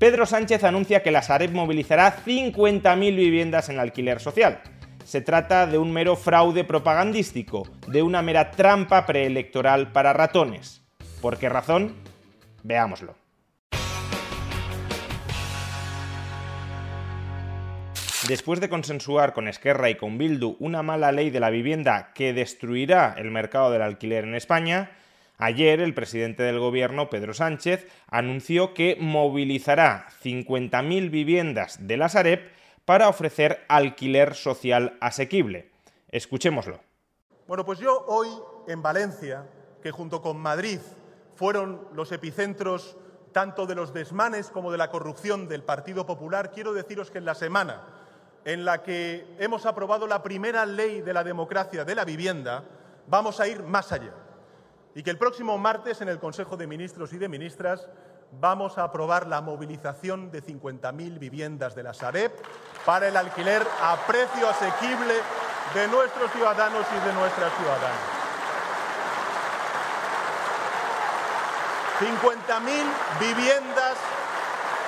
Pedro Sánchez anuncia que la Sareb movilizará 50.000 viviendas en alquiler social. Se trata de un mero fraude propagandístico, de una mera trampa preelectoral para ratones. ¿Por qué razón? Veámoslo. Después de consensuar con Esquerra y con Bildu una mala ley de la vivienda que destruirá el mercado del alquiler en España, ayer el presidente del gobierno, Pedro Sánchez, anunció que movilizará 50.000 viviendas de la Sareb para ofrecer alquiler social asequible. Escuchémoslo. Bueno, pues yo hoy en Valencia, que junto con Madrid fueron los epicentros tanto de los desmanes como de la corrupción del Partido Popular, quiero deciros que en la semana en la que hemos aprobado la primera ley de la democracia de la vivienda, vamos a ir más allá. Y que el próximo martes en el Consejo de Ministros y de Ministras vamos a aprobar la movilización de 50.000 viviendas de la Sareb para el alquiler a precio asequible de nuestros ciudadanos y de nuestras ciudadanas. 50.000 viviendas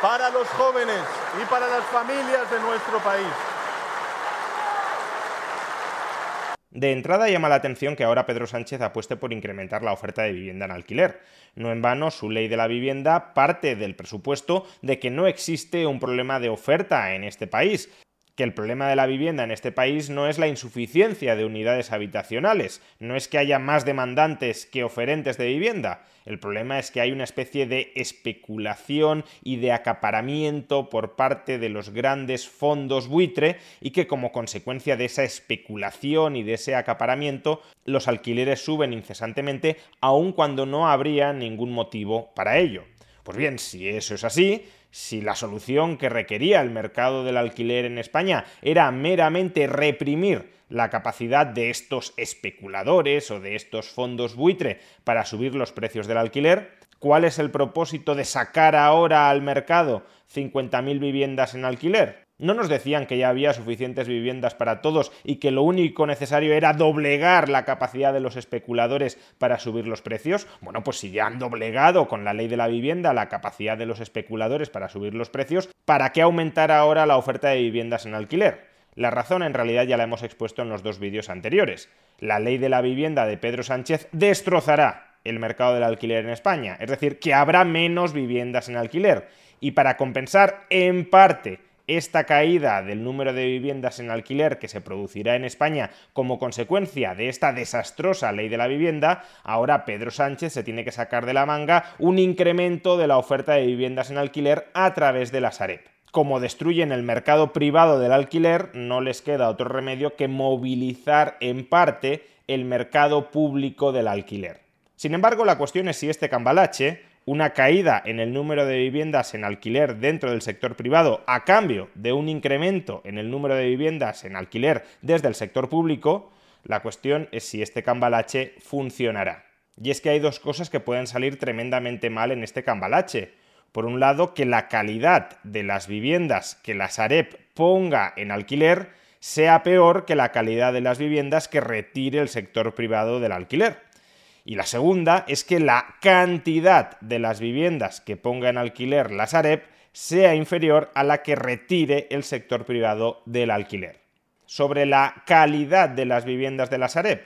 para los jóvenes y para las familias de nuestro país. De entrada llama la atención que ahora Pedro Sánchez apueste por incrementar la oferta de vivienda en alquiler. No en vano, su ley de la vivienda parte del presupuesto de que no existe un problema de oferta en este país, que el problema de la vivienda en este país no es la insuficiencia de unidades habitacionales, no es que haya más demandantes que oferentes de vivienda, el problema es que hay una especie de especulación y de acaparamiento por parte de los grandes fondos buitre y que como consecuencia de esa especulación y de ese acaparamiento los alquileres suben incesantemente aun cuando no habría ningún motivo para ello. Pues bien, si eso es así, si la solución que requería el mercado del alquiler en España era meramente reprimir la capacidad de estos especuladores o de estos fondos buitre para subir los precios del alquiler, ¿cuál es el propósito de sacar ahora al mercado 50.000 viviendas en alquiler? ¿No nos decían que ya había suficientes viviendas para todos y que lo único necesario era doblegar la capacidad de los especuladores para subir los precios? Bueno, pues si ya han doblegado con la ley de la vivienda la capacidad de los especuladores para subir los precios, ¿para qué aumentar ahora la oferta de viviendas en alquiler? La razón en realidad ya la hemos expuesto en los dos vídeos anteriores. La ley de la vivienda de Pedro Sánchez destrozará el mercado del alquiler en España, es decir, que habrá menos viviendas en alquiler. Y para compensar en parte esta caída del número de viviendas en alquiler que se producirá en España como consecuencia de esta desastrosa ley de la vivienda, ahora Pedro Sánchez se tiene que sacar de la manga un incremento de la oferta de viviendas en alquiler a través de la Sareb. Como destruyen el mercado privado del alquiler, no les queda otro remedio que movilizar en parte el mercado público del alquiler. Sin embargo, la cuestión es si este cambalache una caída en el número de viviendas en alquiler dentro del sector privado a cambio de un incremento en el número de viviendas en alquiler desde el sector público, la cuestión es si este cambalache funcionará. Y es que hay dos cosas que pueden salir tremendamente mal en este cambalache. Por un lado, que la calidad de las viviendas que la Sareb ponga en alquiler sea peor que la calidad de las viviendas que retire el sector privado del alquiler. Y la segunda es que la cantidad de las viviendas que ponga en alquiler la Sareb sea inferior a la que retire el sector privado del alquiler. Sobre la calidad de las viviendas de la Sareb,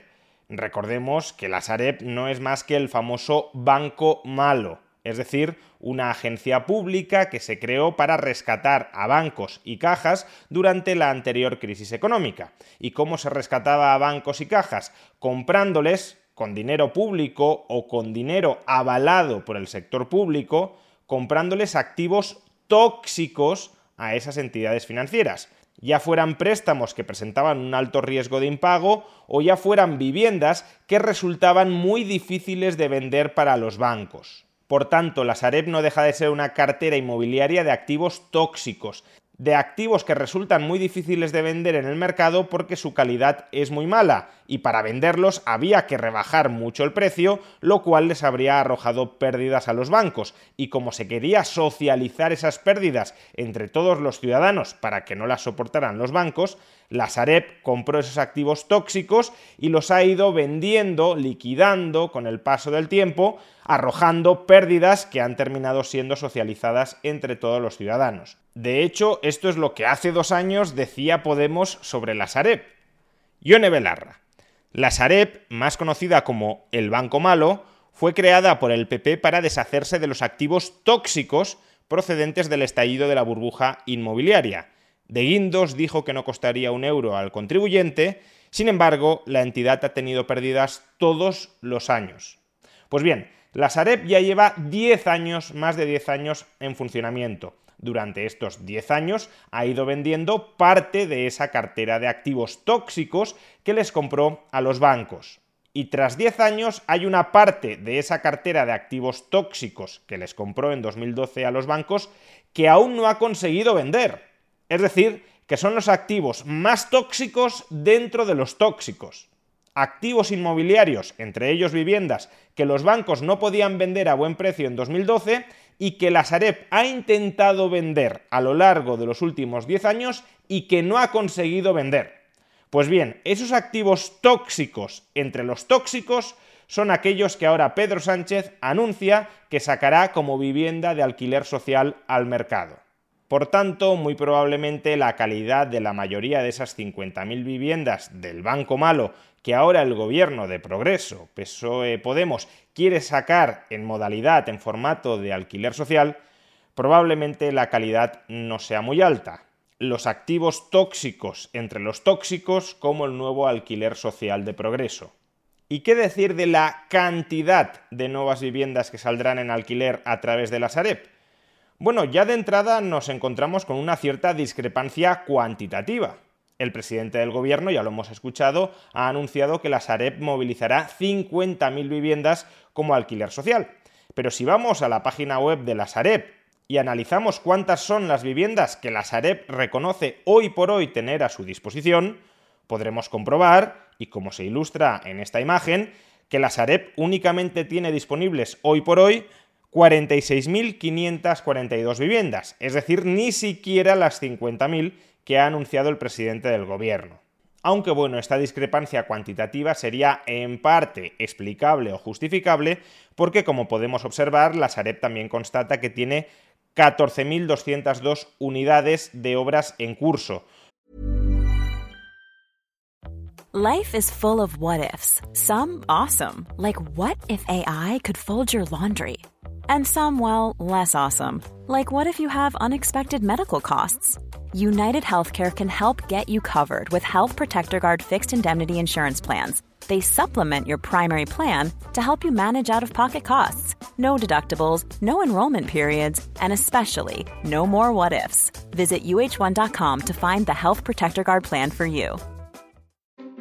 recordemos que la Sareb no es más que el famoso banco malo, es decir, una agencia pública que se creó para rescatar a bancos y cajas durante la anterior crisis económica. ¿Y cómo se rescataba a bancos y cajas? Comprándoles con dinero público o con dinero avalado por el sector público, comprándoles activos tóxicos a esas entidades financieras, ya fueran préstamos que presentaban un alto riesgo de impago o ya fueran viviendas que resultaban muy difíciles de vender para los bancos. Por tanto, la Sareb no deja de ser una cartera inmobiliaria de activos tóxicos, de activos que resultan muy difíciles de vender en el mercado porque su calidad es muy mala y para venderlos había que rebajar mucho el precio, lo cual les habría arrojado pérdidas a los bancos y como se quería socializar esas pérdidas entre todos los ciudadanos para que no las soportaran los bancos, la Sareb compró esos activos tóxicos y los ha ido vendiendo, liquidando con el paso del tiempo, arrojando pérdidas que han terminado siendo socializadas entre todos los ciudadanos. De hecho, esto es lo que hace dos años decía Podemos sobre la Sareb. Yone Belarra. La Sareb, más conocida como el Banco Malo, fue creada por el PP para deshacerse de los activos tóxicos procedentes del estallido de la burbuja inmobiliaria de Guindos dijo que no costaría un euro al contribuyente, sin embargo, la entidad ha tenido pérdidas todos los años. Pues bien, la Sareb ya lleva 10 años, más de 10 años en funcionamiento. Durante estos 10 años ha ido vendiendo parte de esa cartera de activos tóxicos que les compró a los bancos. Y tras 10 años hay una parte de esa cartera de activos tóxicos que les compró en 2012 a los bancos que aún no ha conseguido vender. Es decir, que son los activos más tóxicos dentro de los tóxicos. Activos inmobiliarios, entre ellos viviendas, que los bancos no podían vender a buen precio en 2012 y que la Sareb ha intentado vender a lo largo de los últimos 10 años y que no ha conseguido vender. Pues bien, esos activos tóxicos entre los tóxicos son aquellos que ahora Pedro Sánchez anuncia que sacará como vivienda de alquiler social al mercado. Por tanto, muy probablemente la calidad de la mayoría de esas 50.000 viviendas del Banco Malo que ahora el gobierno de Progreso, PSOE Podemos, quiere sacar en modalidad, en formato de alquiler social, probablemente la calidad no sea muy alta. Los activos tóxicos entre los tóxicos como el nuevo alquiler social de Progreso. ¿Y qué decir de la cantidad de nuevas viviendas que saldrán en alquiler a través de la Sareb? Bueno, ya de entrada nos encontramos con una cierta discrepancia cuantitativa. El presidente del gobierno, ya lo hemos escuchado, ha anunciado que la Sareb movilizará 50.000 viviendas como alquiler social. Pero si vamos a la página web de la Sareb y analizamos cuántas son las viviendas que la Sareb reconoce hoy por hoy tener a su disposición, podremos comprobar, y como se ilustra en esta imagen, que la Sareb únicamente tiene disponibles hoy por hoy 46.542 viviendas, es decir, ni siquiera las 50.000 que ha anunciado el presidente del gobierno. Aunque bueno, esta discrepancia cuantitativa sería en parte explicable o justificable porque como podemos observar, la Sareb también constata que tiene 14.202 unidades de obras en curso. Life is full of what ifs. Some awesome, like what if AI could fold your laundry? And some, well, less awesome. Like what if you have unexpected medical costs? United Healthcare can help get you covered with Health Protector Guard fixed indemnity insurance plans. They supplement your primary plan to help you manage out of pocket costs. No deductibles, no enrollment periods, and especially no more what ifs. Visit uh1.com to find the Health Protector Guard plan for you.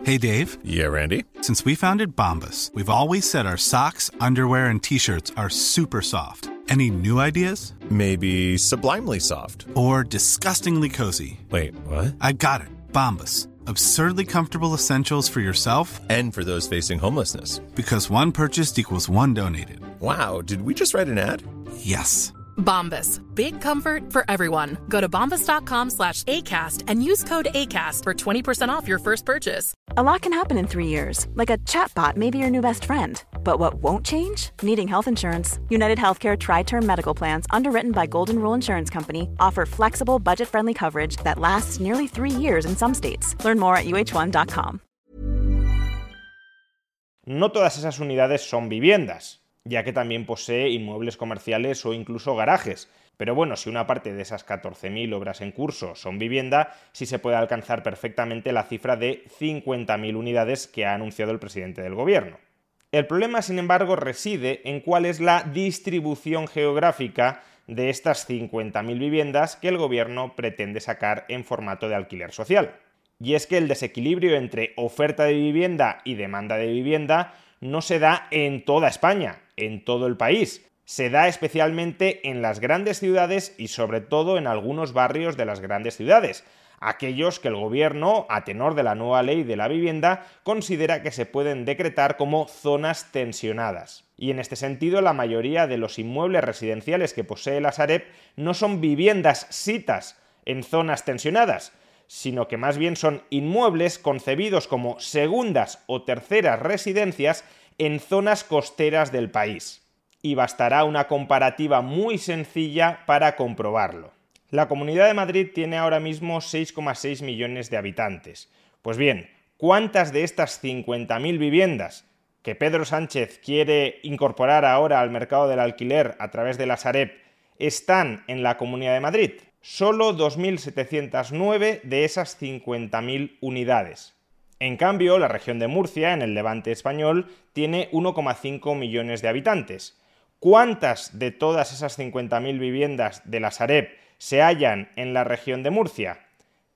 Hey, Dave. Yeah, Randy. Since we founded Bombus, we've always said our socks, underwear, and t shirts are super soft. Any new ideas? Maybe sublimely soft. Or disgustingly cozy. Wait, what? I got it. Bombus. Absurdly comfortable essentials for yourself and for those facing homelessness. Because one purchased equals one donated. Wow, did we just write an ad? Yes. Bombas. Big comfort for everyone. Go to bombas.com slash ACAST and use code ACAST for 20% off your first purchase. A lot can happen in three years, like a chatbot may be your new best friend. But what won't change? Needing health insurance. United Healthcare Tri Term Medical Plans, underwritten by Golden Rule Insurance Company, offer flexible, budget friendly coverage that lasts nearly three years in some states. Learn more at uh1.com. No todas esas unidades son viviendas. Ya que también posee inmuebles comerciales o incluso garajes. Pero bueno, si una parte de esas 14.000 obras en curso son vivienda, sí se puede alcanzar perfectamente la cifra de 50.000 unidades que ha anunciado el presidente del gobierno. El problema, sin embargo, reside en cuál es la distribución geográfica de estas 50.000 viviendas que el gobierno pretende sacar en formato de alquiler social. Y es que el desequilibrio entre oferta de vivienda y demanda de vivienda no se da en toda España, en todo el país. Se da especialmente en las grandes ciudades y sobre todo en algunos barrios de las grandes ciudades, aquellos que el gobierno, a tenor de la nueva ley de la vivienda, considera que se pueden decretar como zonas tensionadas. Y en este sentido, la mayoría de los inmuebles residenciales que posee la Sareb no son viviendas sitas en zonas tensionadas, sino que más bien son inmuebles concebidos como segundas o terceras residencias en zonas costeras del país. Y bastará una comparativa muy sencilla para comprobarlo. La Comunidad de Madrid tiene ahora mismo 6,6 millones de habitantes. Pues bien, ¿cuántas de estas 50.000 viviendas que Pedro Sánchez quiere incorporar ahora al mercado del alquiler a través de la Sareb están en la Comunidad de Madrid? Solo 2.709 de esas 50.000 unidades. En cambio, la región de Murcia, en el levante español, tiene 1,5 millones de habitantes. ¿Cuántas de todas esas 50.000 viviendas de la Sareb se hallan en la región de Murcia?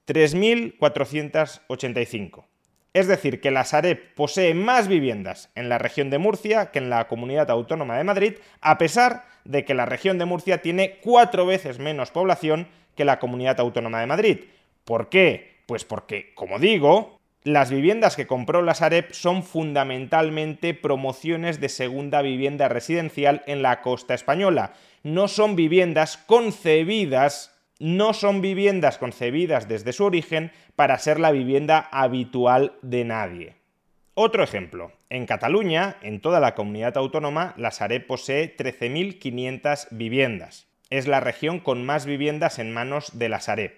3.485. Es decir, que la Sareb posee más viviendas en la región de Murcia que en la comunidad autónoma de Madrid, a pesar de que la región de Murcia tiene cuatro veces menos población que la comunidad autónoma de Madrid. ¿Por qué? Pues porque, como digo, las viviendas que compró la Sareb son fundamentalmente promociones de segunda vivienda residencial en la costa española. No son viviendas concebidas, no son viviendas concebidas desde su origen para ser la vivienda habitual de nadie. Otro ejemplo. En Cataluña, en toda la comunidad autónoma, la Sareb posee 13.500 viviendas. Es la región con más viviendas en manos de la Sareb.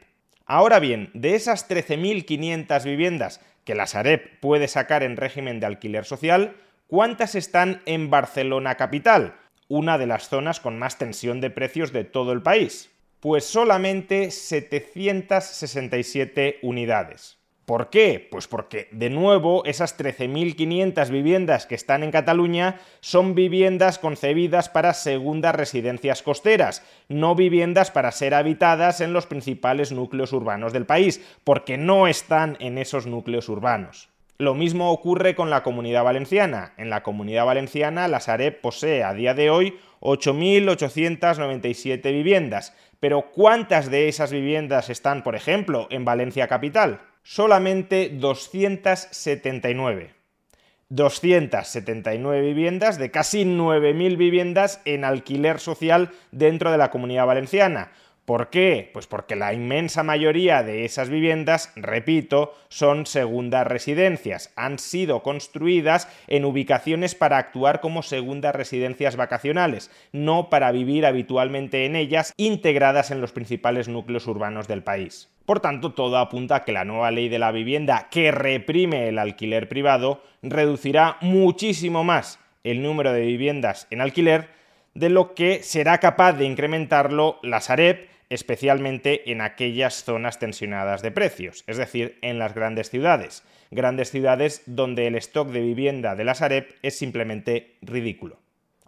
Ahora bien, de esas 13.500 viviendas que la Sareb puede sacar en régimen de alquiler social, ¿cuántas están en Barcelona capital? Una de las zonas con más tensión de precios de todo el país. Pues solamente 767 unidades. ¿Por qué? Pues porque, de nuevo, esas 13.500 viviendas que están en Cataluña son viviendas concebidas para segundas residencias costeras, no viviendas para ser habitadas en los principales núcleos urbanos del país, porque no están en esos núcleos urbanos. Lo mismo ocurre con la comunidad valenciana. En la comunidad valenciana, la Sareb posee a día de hoy 8.897 viviendas. Pero ¿cuántas de esas viviendas están, por ejemplo, en Valencia capital? solamente 279. 279 viviendas de casi 9.000 viviendas en alquiler social dentro de la comunidad valenciana. ¿Por qué? Pues porque la inmensa mayoría de esas viviendas, repito, son segundas residencias. Han sido construidas en ubicaciones para actuar como segundas residencias vacacionales, no para vivir habitualmente en ellas, integradas en los principales núcleos urbanos del país. Por tanto, todo apunta a que la nueva ley de la vivienda que reprime el alquiler privado reducirá muchísimo más el número de viviendas en alquiler de lo que será capaz de incrementarlo la Sareb, especialmente en aquellas zonas tensionadas de precios, es decir, en las grandes ciudades, grandes ciudades donde el stock de vivienda de la Sareb es simplemente ridículo.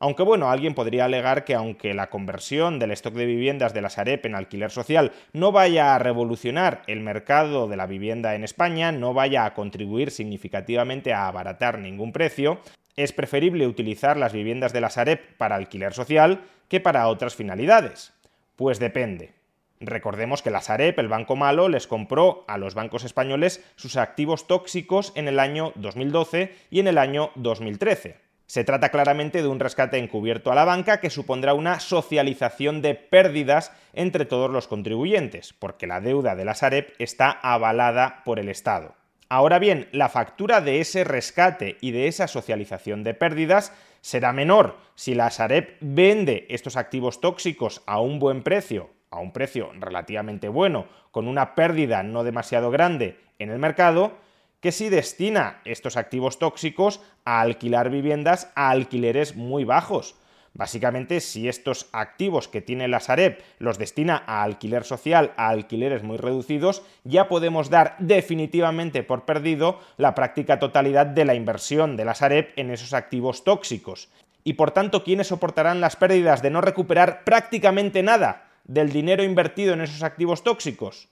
Aunque bueno, alguien podría alegar que aunque la conversión del stock de viviendas de la Sareb en alquiler social no vaya a revolucionar el mercado de la vivienda en España, no vaya a contribuir significativamente a abaratar ningún precio, es preferible utilizar las viviendas de la Sareb para alquiler social que para otras finalidades. Pues depende. Recordemos que la Sareb, el banco malo, les compró a los bancos españoles sus activos tóxicos en el año 2012 y en el año 2013. Se trata claramente de un rescate encubierto a la banca que supondrá una socialización de pérdidas entre todos los contribuyentes, porque la deuda de la Sareb está avalada por el Estado. Ahora bien, la factura de ese rescate y de esa socialización de pérdidas será menor si la Sareb vende estos activos tóxicos a un buen precio, a un precio relativamente bueno, con una pérdida no demasiado grande en el mercado, que si destina estos activos tóxicos a alquilar viviendas a alquileres muy bajos. Básicamente, si estos activos que tiene la Sareb los destina a alquiler social, a alquileres muy reducidos, ya podemos dar definitivamente por perdido la práctica totalidad de la inversión de la Sareb en esos activos tóxicos. Y por tanto, ¿quiénes soportarán las pérdidas de no recuperar prácticamente nada del dinero invertido en esos activos tóxicos?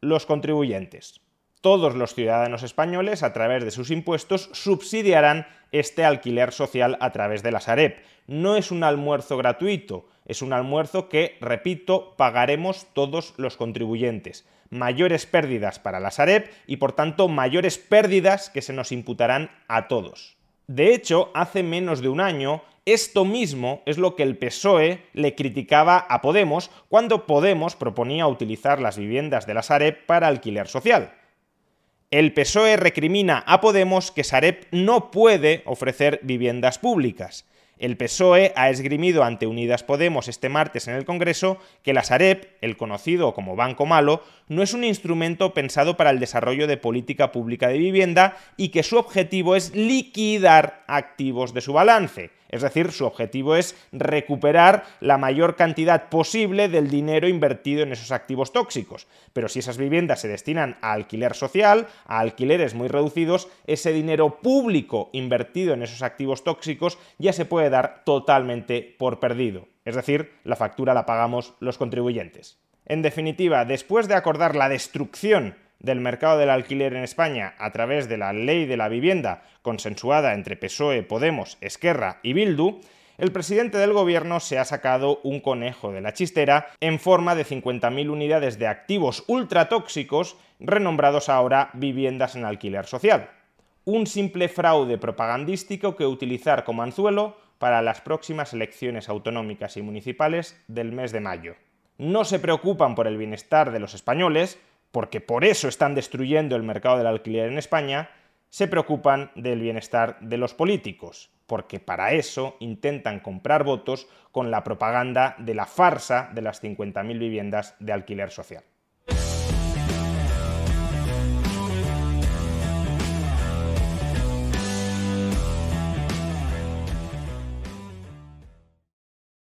Los contribuyentes. Todos los ciudadanos españoles, a través de sus impuestos, subsidiarán este alquiler social a través de la Sareb. No es un almuerzo gratuito, es un almuerzo que, repito, pagaremos todos los contribuyentes. Mayores pérdidas para la Sareb y, por tanto, mayores pérdidas que se nos imputarán a todos. De hecho, hace menos de un año, esto mismo es lo que el PSOE le criticaba a Podemos cuando Podemos proponía utilizar las viviendas de la Sareb para alquiler social. El PSOE recrimina a Podemos que Sareb no puede ofrecer viviendas públicas. El PSOE ha esgrimido ante Unidas Podemos este martes en el Congreso que la Sareb, el conocido como Banco Malo, no es un instrumento pensado para el desarrollo de política pública de vivienda y que su objetivo es liquidar activos de su balance. Es decir, su objetivo es recuperar la mayor cantidad posible del dinero invertido en esos activos tóxicos. Pero si esas viviendas se destinan a alquiler social, a alquileres muy reducidos, ese dinero público invertido en esos activos tóxicos ya se puede dar totalmente por perdido. Es decir, la factura la pagamos los contribuyentes. En definitiva, después de acordar la destrucción del mercado del alquiler en España a través de la ley de la vivienda consensuada entre PSOE, Podemos, Esquerra y Bildu, el presidente del gobierno se ha sacado un conejo de la chistera en forma de 50.000 unidades de activos ultratóxicos renombrados ahora viviendas en alquiler social. Un simple fraude propagandístico que utilizar como anzuelo para las próximas elecciones autonómicas y municipales del mes de mayo. No se preocupan por el bienestar de los españoles, porque por eso están destruyendo el mercado del alquiler en España, se preocupan del bienestar de los políticos, porque para eso intentan comprar votos con la propaganda de la farsa de las 50.000 viviendas de alquiler social.